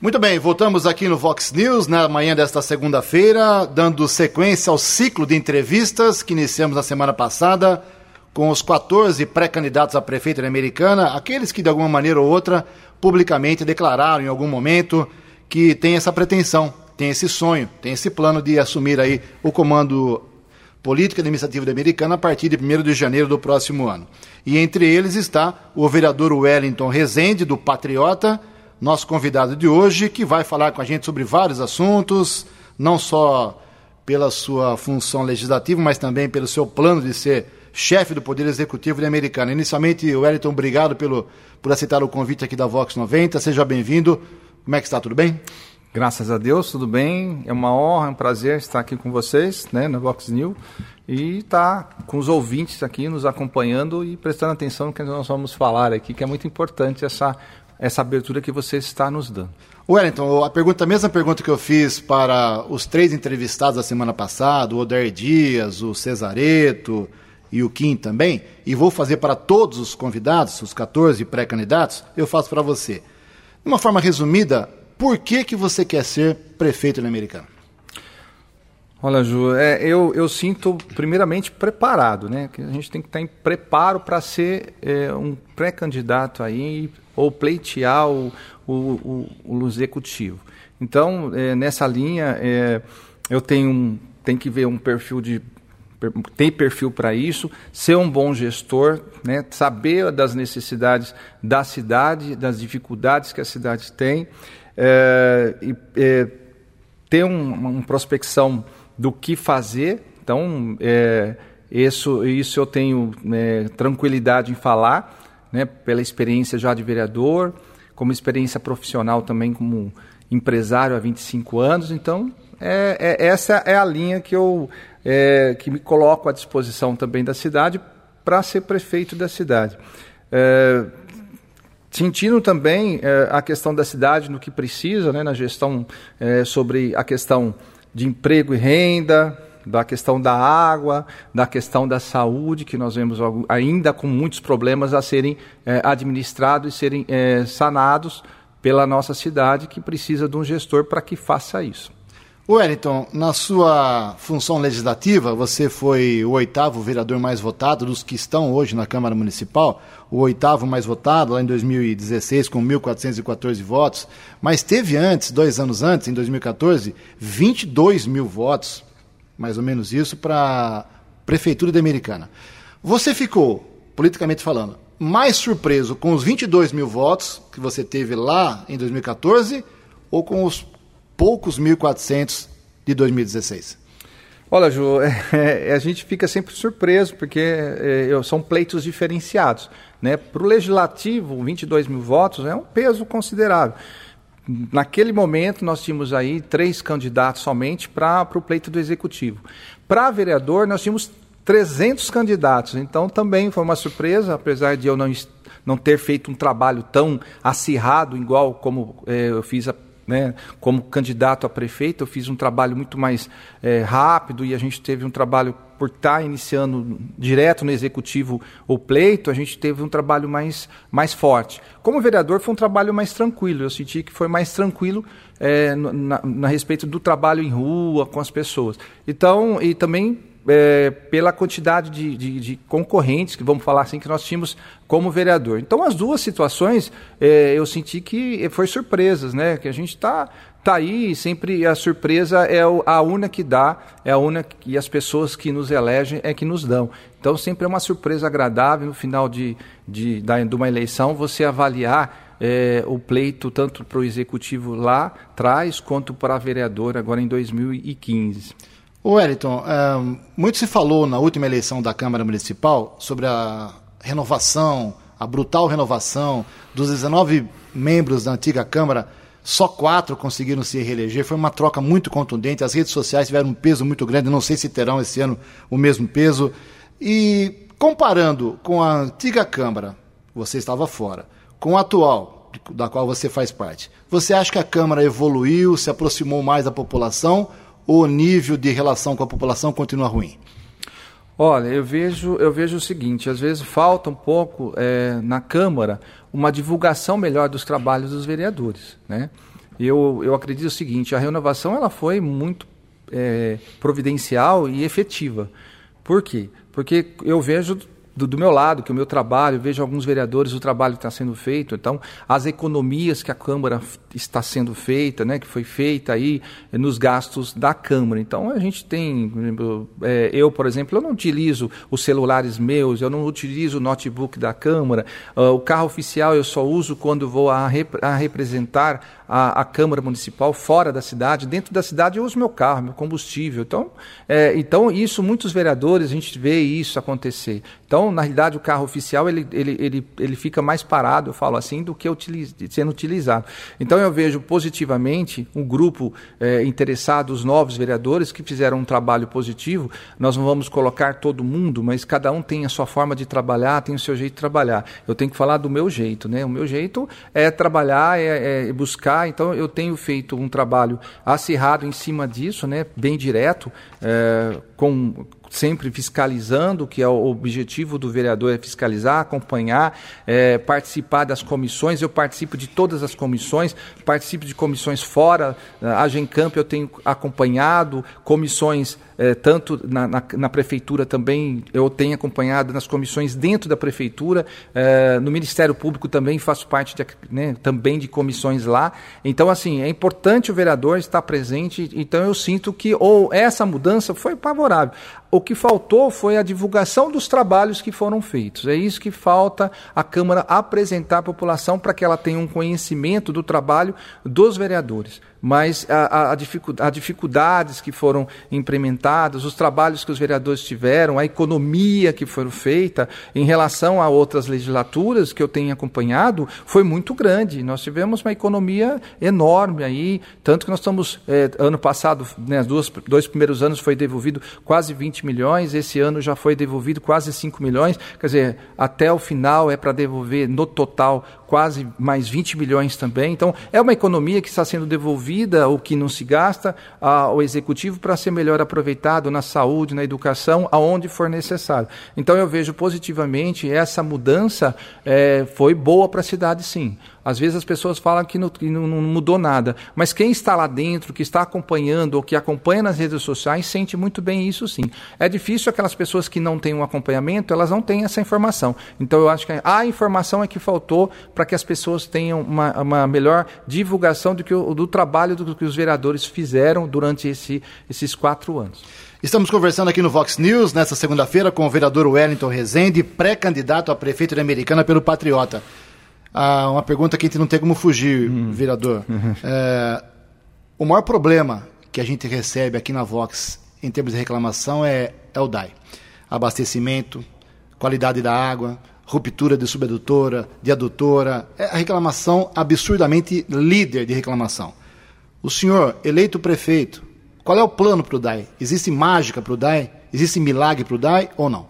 Muito bem, voltamos aqui no Vox News na manhã desta segunda-feira, dando sequência ao ciclo de entrevistas que iniciamos na semana passada com os 14 pré-candidatos a prefeito americana, aqueles que de alguma maneira ou outra publicamente declararam em algum momento que tem essa pretensão, tem esse sonho, tem esse plano de assumir aí o comando político e administrativo da Americana a partir de 1 de janeiro do próximo ano. E entre eles está o vereador Wellington Rezende, do Patriota, nosso convidado de hoje, que vai falar com a gente sobre vários assuntos, não só pela sua função legislativa, mas também pelo seu plano de ser chefe do Poder Executivo da Americana. Inicialmente, Wellington, obrigado pelo, por aceitar o convite aqui da Vox 90. Seja bem-vindo. Como é que está? Tudo bem? Graças a Deus, tudo bem. É uma honra, é um prazer estar aqui com vocês, né, na Vox News, e estar tá com os ouvintes aqui nos acompanhando e prestando atenção no que nós vamos falar aqui, que é muito importante essa essa abertura que você está nos dando. Wellington, a pergunta, a mesma pergunta que eu fiz para os três entrevistados da semana passada, o Odair Dias, o Cesareto e o Kim também, e vou fazer para todos os convidados, os 14 pré-candidatos, eu faço para você. De uma forma resumida, por que, que você quer ser prefeito da Americana? Olha, Ju, é, eu, eu sinto primeiramente preparado, né? Que a gente tem que estar em preparo para ser é, um pré-candidato aí ou pleitear o, o, o, o executivo. Então, é, nessa linha, é, eu tenho, um, tenho que ver um perfil de tem perfil para isso, ser um bom gestor, né, saber das necessidades da cidade, das dificuldades que a cidade tem, é, e, é, ter um, uma prospecção do que fazer. Então, é, isso, isso eu tenho é, tranquilidade em falar né, pela experiência já de vereador, como experiência profissional também como empresário há 25 anos. Então, é, é, essa é a linha que eu é, que me coloco à disposição também da cidade para ser prefeito da cidade. É, sentindo também é, a questão da cidade no que precisa, né, na gestão sobre a questão de emprego e renda, da questão da água, da questão da saúde, que nós vemos ainda com muitos problemas a serem é, administrados e serem é, sanados pela nossa cidade, que precisa de um gestor para que faça isso. Wellington, na sua função legislativa, você foi o oitavo vereador mais votado dos que estão hoje na Câmara Municipal, o oitavo mais votado lá em 2016, com 1.414 votos, mas teve antes, dois anos antes, em 2014, 22 mil votos mais ou menos isso, para a Prefeitura de Americana. Você ficou, politicamente falando, mais surpreso com os 22 mil votos que você teve lá em 2014 ou com os poucos 1.400 de 2016? Olha, Ju, é, é, a gente fica sempre surpreso, porque é, são pleitos diferenciados. Né? Para o legislativo, 22 mil votos é um peso considerável. Naquele momento, nós tínhamos aí três candidatos somente para o pleito do executivo. Para vereador, nós tínhamos 300 candidatos. Então, também foi uma surpresa, apesar de eu não, não ter feito um trabalho tão acirrado, igual como eh, eu fiz a né, como candidato a prefeito, eu fiz um trabalho muito mais é, rápido e a gente teve um trabalho, por estar iniciando direto no executivo o pleito, a gente teve um trabalho mais, mais forte. Como vereador, foi um trabalho mais tranquilo, eu senti que foi mais tranquilo é, na, na respeito do trabalho em rua, com as pessoas. Então, e também é, pela quantidade de, de, de, concorrentes, que vamos falar assim, que nós tínhamos como vereador. Então, as duas situações, é, eu senti que foi surpresas, né? Que a gente está tá aí, sempre a surpresa é a una que dá, é a una que as pessoas que nos elegem é que nos dão. Então, sempre é uma surpresa agradável no final de, de, de uma eleição você avaliar é, o pleito tanto para o executivo lá atrás quanto para a vereadora agora em 2015. Wellington, muito se falou na última eleição da Câmara Municipal sobre a renovação, a brutal renovação dos 19 membros da antiga Câmara, só quatro conseguiram se reeleger. Foi uma troca muito contundente. As redes sociais tiveram um peso muito grande. Não sei se terão esse ano o mesmo peso. E comparando com a antiga Câmara, você estava fora, com a atual, da qual você faz parte, você acha que a Câmara evoluiu, se aproximou mais da população? O nível de relação com a população continua ruim? Olha, eu vejo, eu vejo o seguinte: às vezes falta um pouco é, na Câmara uma divulgação melhor dos trabalhos dos vereadores. Né? Eu, eu acredito o seguinte: a renovação ela foi muito é, providencial e efetiva. Por quê? Porque eu vejo do, do, meu lado, que o meu trabalho, vejo alguns vereadores, o trabalho que está sendo feito, então as economias que a Câmara está sendo feita, né, que foi feita aí nos gastos da Câmara. Então a gente tem, é, eu, por exemplo, eu não utilizo os celulares meus, eu não utilizo o notebook da Câmara, uh, o carro oficial eu só uso quando vou a, rep a representar a, a, Câmara Municipal fora da cidade, dentro da cidade eu uso meu carro, meu combustível. Então, é, então isso, muitos vereadores, a gente vê isso acontecer. Então, na realidade, o carro oficial ele, ele, ele, ele fica mais parado, eu falo assim, do que utiliz, sendo utilizado. Então, eu vejo positivamente um grupo é, interessado, os novos vereadores que fizeram um trabalho positivo. Nós não vamos colocar todo mundo, mas cada um tem a sua forma de trabalhar, tem o seu jeito de trabalhar. Eu tenho que falar do meu jeito, né? O meu jeito é trabalhar, é, é buscar então eu tenho feito um trabalho acirrado em cima disso, né, bem direto, é, com sempre fiscalizando, que é o objetivo do vereador é fiscalizar, acompanhar, é, participar das comissões. Eu participo de todas as comissões, participo de comissões fora, a Gencamp eu tenho acompanhado, comissões é, tanto na, na, na, prefeitura também eu tenho acompanhado nas comissões dentro da prefeitura, é, no Ministério Público também faço parte de, né, também de comissões lá. Então, assim, é importante o vereador estar presente. Então, eu sinto que ou essa mudança foi favorável. O que faltou foi a divulgação dos trabalhos que foram feitos. É isso que falta a Câmara apresentar à população para que ela tenha um conhecimento do trabalho dos vereadores mas a, a, a, dificuldades que foram implementadas, os trabalhos que os vereadores tiveram, a economia que foi feita em relação a outras legislaturas que eu tenho acompanhado, foi muito grande. Nós tivemos uma economia enorme aí, tanto que nós estamos, é, ano passado, né, duas, dois primeiros anos foi devolvido quase 20 milhões, esse ano já foi devolvido quase 5 milhões, quer dizer, até o final é para devolver no total quase mais 20 milhões também. Então, é uma economia que está sendo devolvida, o que não se gasta, ao executivo para ser melhor aproveitado na saúde, na educação, aonde for necessário. Então, eu vejo positivamente essa mudança é, foi boa para a cidade, sim. Às vezes as pessoas falam que não, que não, mudou nada, mas quem está lá dentro, que está acompanhando ou que acompanha nas redes sociais, sente muito bem isso sim. É difícil aquelas pessoas que não têm um acompanhamento, elas não têm essa informação. Então eu acho que a informação é que faltou para que as pessoas tenham uma, uma melhor divulgação do, que o, do trabalho do que os vereadores fizeram durante esse, esses quatro anos. Estamos conversando aqui no Vox News, nesta segunda-feira, com o vereador Wellington Rezende, pré-candidato a prefeito de Americana pelo Patriota ah, uma pergunta que a gente não tem como fugir, uhum. vereador. Uhum. É, o maior problema que a gente recebe aqui na Vox em termos de reclamação é, é o DAI. Abastecimento, qualidade da água, ruptura de subadutora, de adutora. É a reclamação absurdamente líder de reclamação. O senhor, eleito prefeito, qual é o plano para o DAI? Existe mágica para o DAI? Existe milagre para o DAI ou não?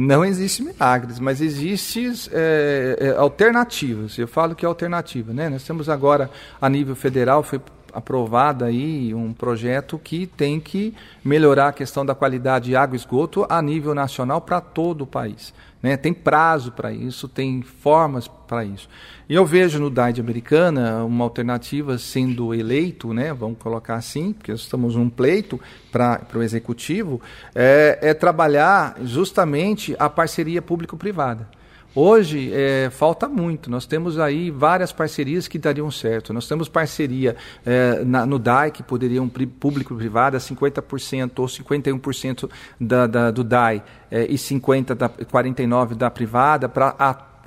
Não existe milagres, mas existem é, é, alternativas. Eu falo que é alternativa, né? Nós temos agora a nível federal foi aprovado aí um projeto que tem que melhorar a questão da qualidade de água e esgoto a nível nacional para todo o país. Né? Tem prazo para isso, tem formas para isso. E eu vejo no DAID americana uma alternativa sendo eleito, né? vamos colocar assim, porque estamos num pleito para o executivo, é, é trabalhar justamente a parceria público-privada. Hoje é, falta muito. Nós temos aí várias parcerias que dariam certo. Nós temos parceria é, na, no DAI, que poderia um público-privada, 50% ou 51% da, da, do DAI é, e 50% da 49% da privada, para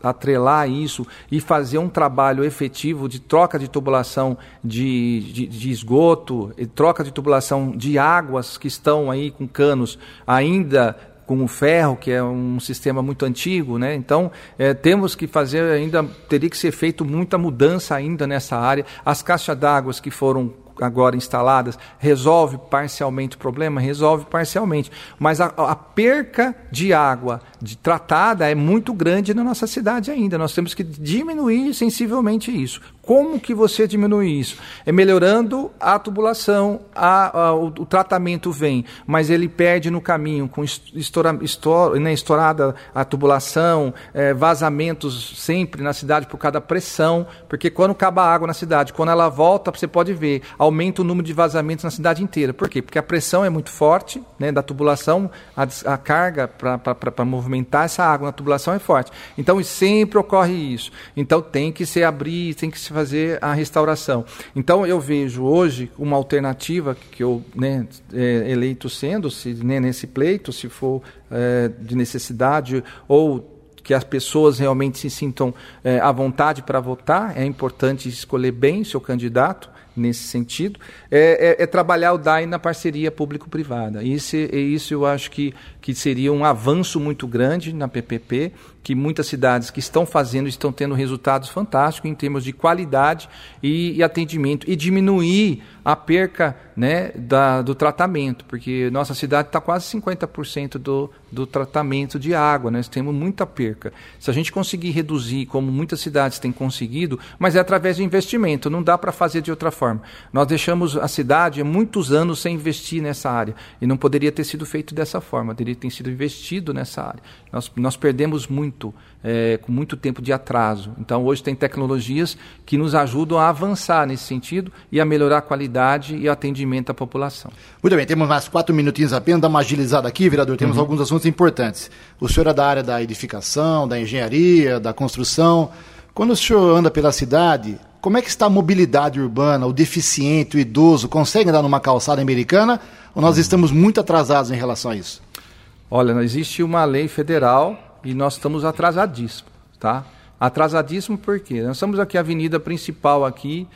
atrelar isso e fazer um trabalho efetivo de troca de tubulação de, de, de, esgoto, troca de tubulação de águas que estão aí com canos ainda com o ferro, que é um sistema muito antigo, né? Então, é, temos que fazer ainda, teria que ser feito muita mudança ainda nessa área. As caixas d'água que foram agora instaladas resolve parcialmente o problema? Resolve parcialmente. Mas a, a, perca de água de tratada é muito grande na nossa cidade ainda. Nós temos que diminuir sensivelmente isso. Como que você diminui isso? É melhorando a tubulação, a, a, o, o, tratamento vem, mas ele perde no caminho, com estoura, estoura, né, estourada a tubulação, é, vazamentos sempre na cidade por causa da pressão, porque quando acaba a água na cidade, quando ela volta, você pode ver, aumenta o número de vazamentos na cidade inteira. Por quê? Porque a pressão é muito forte né, da tubulação, a, a carga para movimentar essa água na tubulação é forte. Então sempre ocorre isso. Então tem que se abrir, tem que se fazer a restauração. Então eu vejo hoje uma alternativa que eu né, é, eleito sendo, se né, nesse pleito, se for é, de necessidade ou que as pessoas realmente se sintam é, à vontade para votar, é importante escolher bem seu candidato nesse sentido, é, é, é, trabalhar o DAI na parceria público-privada. Isso, isso eu acho que, que seria um avanço muito grande na PPP, que muitas cidades que estão fazendo estão tendo resultados fantásticos em termos de qualidade e, e atendimento, e diminuir a perca né, da, do tratamento, porque nossa cidade está quase 50% do, do tratamento de água, né? nós temos muita perca. Se a gente conseguir reduzir, como muitas cidades têm conseguido, mas é através de investimento, não dá para fazer de outra forma. Nós deixamos a cidade há muitos anos sem investir nessa área, e não poderia ter sido feito dessa forma, teria ter sido investido nessa área. Nós, nós perdemos muito, é, com muito tempo de atraso. Então, hoje tem tecnologias que nos ajudam a avançar nesse sentido e a melhorar a qualidade e o atendimento à população. Muito bem, temos mais quatro minutinhos apenas, dar uma agilizada aqui, vereador. Temos uhum. alguns assuntos importantes. O senhor é da área da edificação, da engenharia, da construção. Quando o senhor anda pela cidade, como é que está a mobilidade urbana? O deficiente, o idoso, consegue andar numa calçada americana? Ou nós estamos muito atrasados em relação a isso? Olha, existe uma lei federal e nós estamos atrasadíssimos, tá? Atrasadíssimo por quê? Nós estamos aqui a avenida principal aqui,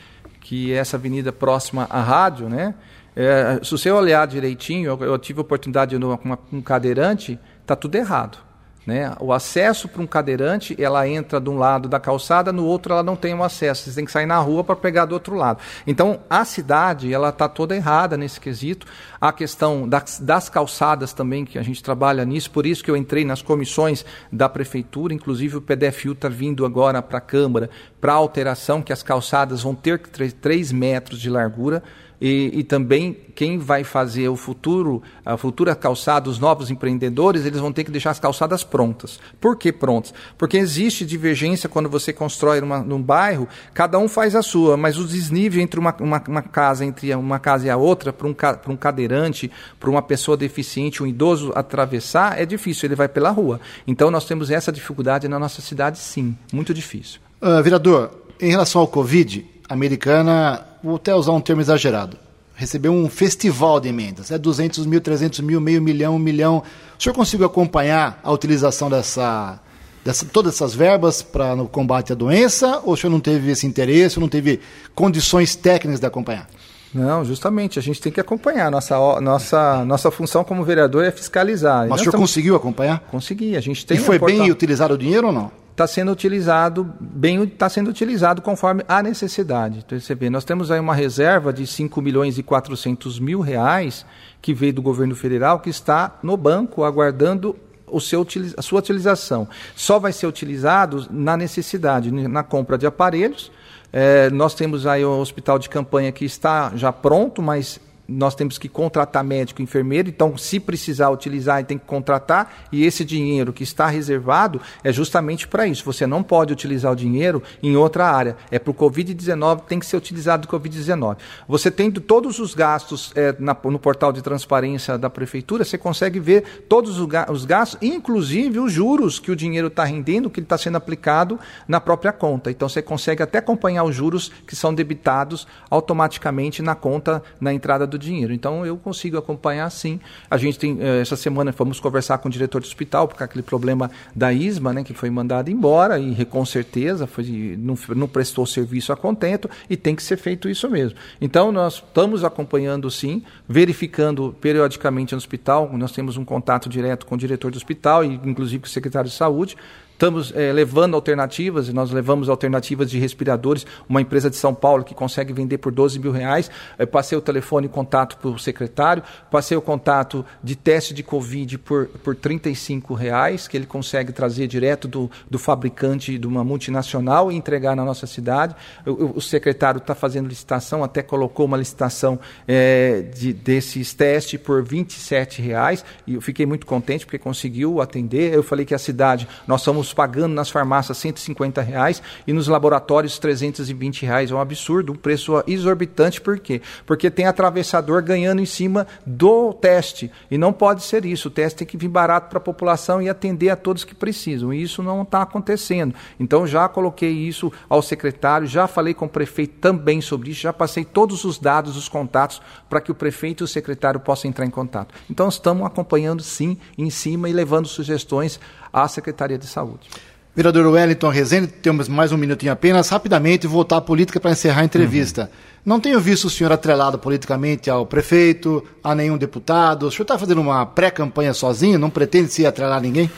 que é essa avenida próxima à rádio, né? É, se você olhar direitinho, eu, eu tive a oportunidade de ir com um cadeirante, tá tudo errado. Né? O acesso para um cadeirante, ela entra de um lado da calçada, no outro ela não tem o um acesso. Você tem que sair na rua para pegar do outro lado. Então, a cidade, ela está toda errada nesse quesito. A questão das, das, calçadas também, que a gente trabalha nisso, por isso que eu entrei nas comissões da prefeitura, inclusive o PDFU está vindo agora para a Câmara para alteração, que as calçadas vão ter 3 metros de largura e, e, também quem vai fazer o futuro, a futura calçada, os novos empreendedores, eles vão ter que deixar as calçadas prontas. Por que prontas? Porque existe divergência quando você constrói uma, num bairro, cada um faz a sua, mas o desnível entre uma, uma, uma casa entre uma casa e a outra, para um, um cadeirante, para uma pessoa deficiente, um idoso atravessar, é difícil, ele vai pela rua. Então nós temos essa dificuldade na nossa cidade, sim, muito difícil. Uh, vereador, em relação ao Covid, a americana vou até usar um termo exagerado, recebeu um festival de emendas, é 200 mil, 300 mil, meio milhão, um milhão. O senhor conseguiu acompanhar a utilização dessa, dessa todas essas verbas para no combate à doença, ou o senhor não teve esse interesse, ou não teve condições técnicas de acompanhar? Não, justamente, a gente tem que acompanhar. Nossa, nossa, nossa função como vereador é fiscalizar. Mas o senhor estamos... conseguiu acompanhar? Consegui, a gente tem. E foi um bem utilizado o dinheiro ou não? Está sendo utilizado bem está sendo utilizado conforme a necessidade. Então, você vê, nós temos aí uma reserva de 5 milhões e 400 mil reais que veio do governo federal que está no banco aguardando o seu, a sua utilização. Só vai ser utilizado na necessidade, na compra de aparelhos. É, nós temos aí o hospital de campanha que está já pronto, mas nós temos que contratar médico enfermeiro, então se precisar utilizar, tem que contratar, e esse dinheiro que está reservado é justamente para isso. Você não pode utilizar o dinheiro em outra área. É para o Covid-19, tem que ser utilizado o Covid-19. Você tendo todos os gastos é, na, no portal de transparência da prefeitura, você consegue ver todos os gastos, inclusive os juros que o dinheiro está rendendo, que ele está sendo aplicado na própria conta. Então você consegue até acompanhar os juros que são debitados automaticamente na conta, na entrada do dinheiro. Então eu consigo acompanhar sim. A gente tem, eh, essa semana fomos conversar com o diretor do hospital, porque aquele problema da ISMA, né, que foi mandado embora, e com certeza foi, não, não prestou serviço a contento, e tem que ser feito isso mesmo. Então nós estamos acompanhando sim, verificando periodicamente no hospital, nós temos um contato direto com o diretor do hospital, e inclusive com o secretário de saúde, Estamos é, levando alternativas, e nós levamos alternativas de respiradores. Uma empresa de São Paulo que consegue vender por 12 mil reais. Eu passei o telefone e contato para o secretário, passei o contato de teste de Covid por, por 35 reais, que ele consegue trazer direto do, do fabricante de uma multinacional e entregar na nossa cidade. O, o secretário está fazendo licitação, até colocou uma licitação é, de, desses testes por 27 reais. E eu fiquei muito contente porque conseguiu atender. Eu falei que a cidade, nós somos estamos pagando nas farmácias 150 reais e nos laboratórios 320 reais. É um absurdo, um preço exorbitante. Por quê? Porque tem atravessador ganhando em cima do teste. E não pode ser isso. O teste tem que vir barato para a população e atender a todos que precisam. E isso não está acontecendo. Então já coloquei isso ao secretário, já falei com o prefeito também sobre isso, já passei todos os dados, os contatos, para que o prefeito e o secretário possam entrar em contato. Então estamos acompanhando sim em cima e levando sugestões à Secretaria de Saúde. Vereador Wellington Rezende, temos mais um minutinho apenas, rapidamente voltar à política para encerrar a entrevista. Uhum. Não tenho visto o senhor atrelado politicamente ao prefeito, a nenhum deputado. O senhor está fazendo uma pré-campanha sozinho? Não pretende se atrelar a ninguém?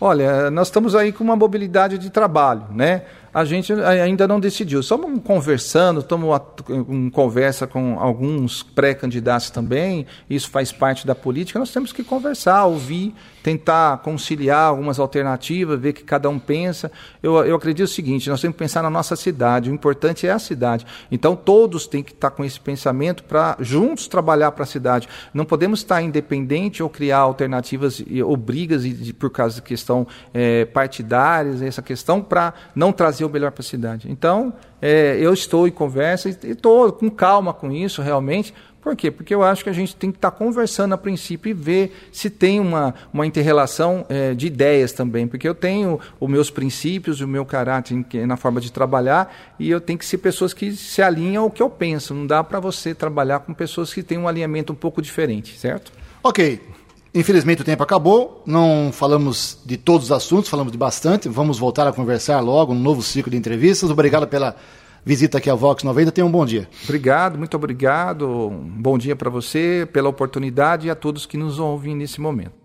Olha, nós estamos aí com uma mobilidade de trabalho, né? A gente ainda não decidiu. Estamos conversando, estamos em conversa com alguns pré-candidatos também, isso faz parte da política. Nós temos que conversar, ouvir, tentar conciliar algumas alternativas, ver o que cada um pensa. Eu, eu acredito o seguinte: nós temos que pensar na nossa cidade, o importante é a cidade. Então todos têm que estar com esse pensamento para juntos trabalhar para a cidade. Não podemos estar independente ou criar alternativas ou brigas por causa de questão é, partidárias, essa questão para não trazer trazer o melhor para a cidade. Então, é, eu estou em conversa e estou com calma com isso, realmente. Por quê? Porque eu acho que a gente tem que estar tá conversando a princípio e ver se tem uma, uma interrelação é, de ideias também. Porque eu tenho os meus princípios, o meu caráter na forma de trabalhar e eu tenho que ser pessoas que se alinham ao que eu penso. Não dá para você trabalhar com pessoas que têm um alinhamento um pouco diferente, certo? Ok. Infelizmente o tempo acabou, não falamos de todos os assuntos, falamos de bastante. Vamos voltar a conversar logo, um novo ciclo de entrevistas. Obrigado pela visita aqui à Vox 90. Tenha um bom dia. Obrigado, muito obrigado. Um bom dia para você, pela oportunidade e a todos que nos ouvem nesse momento.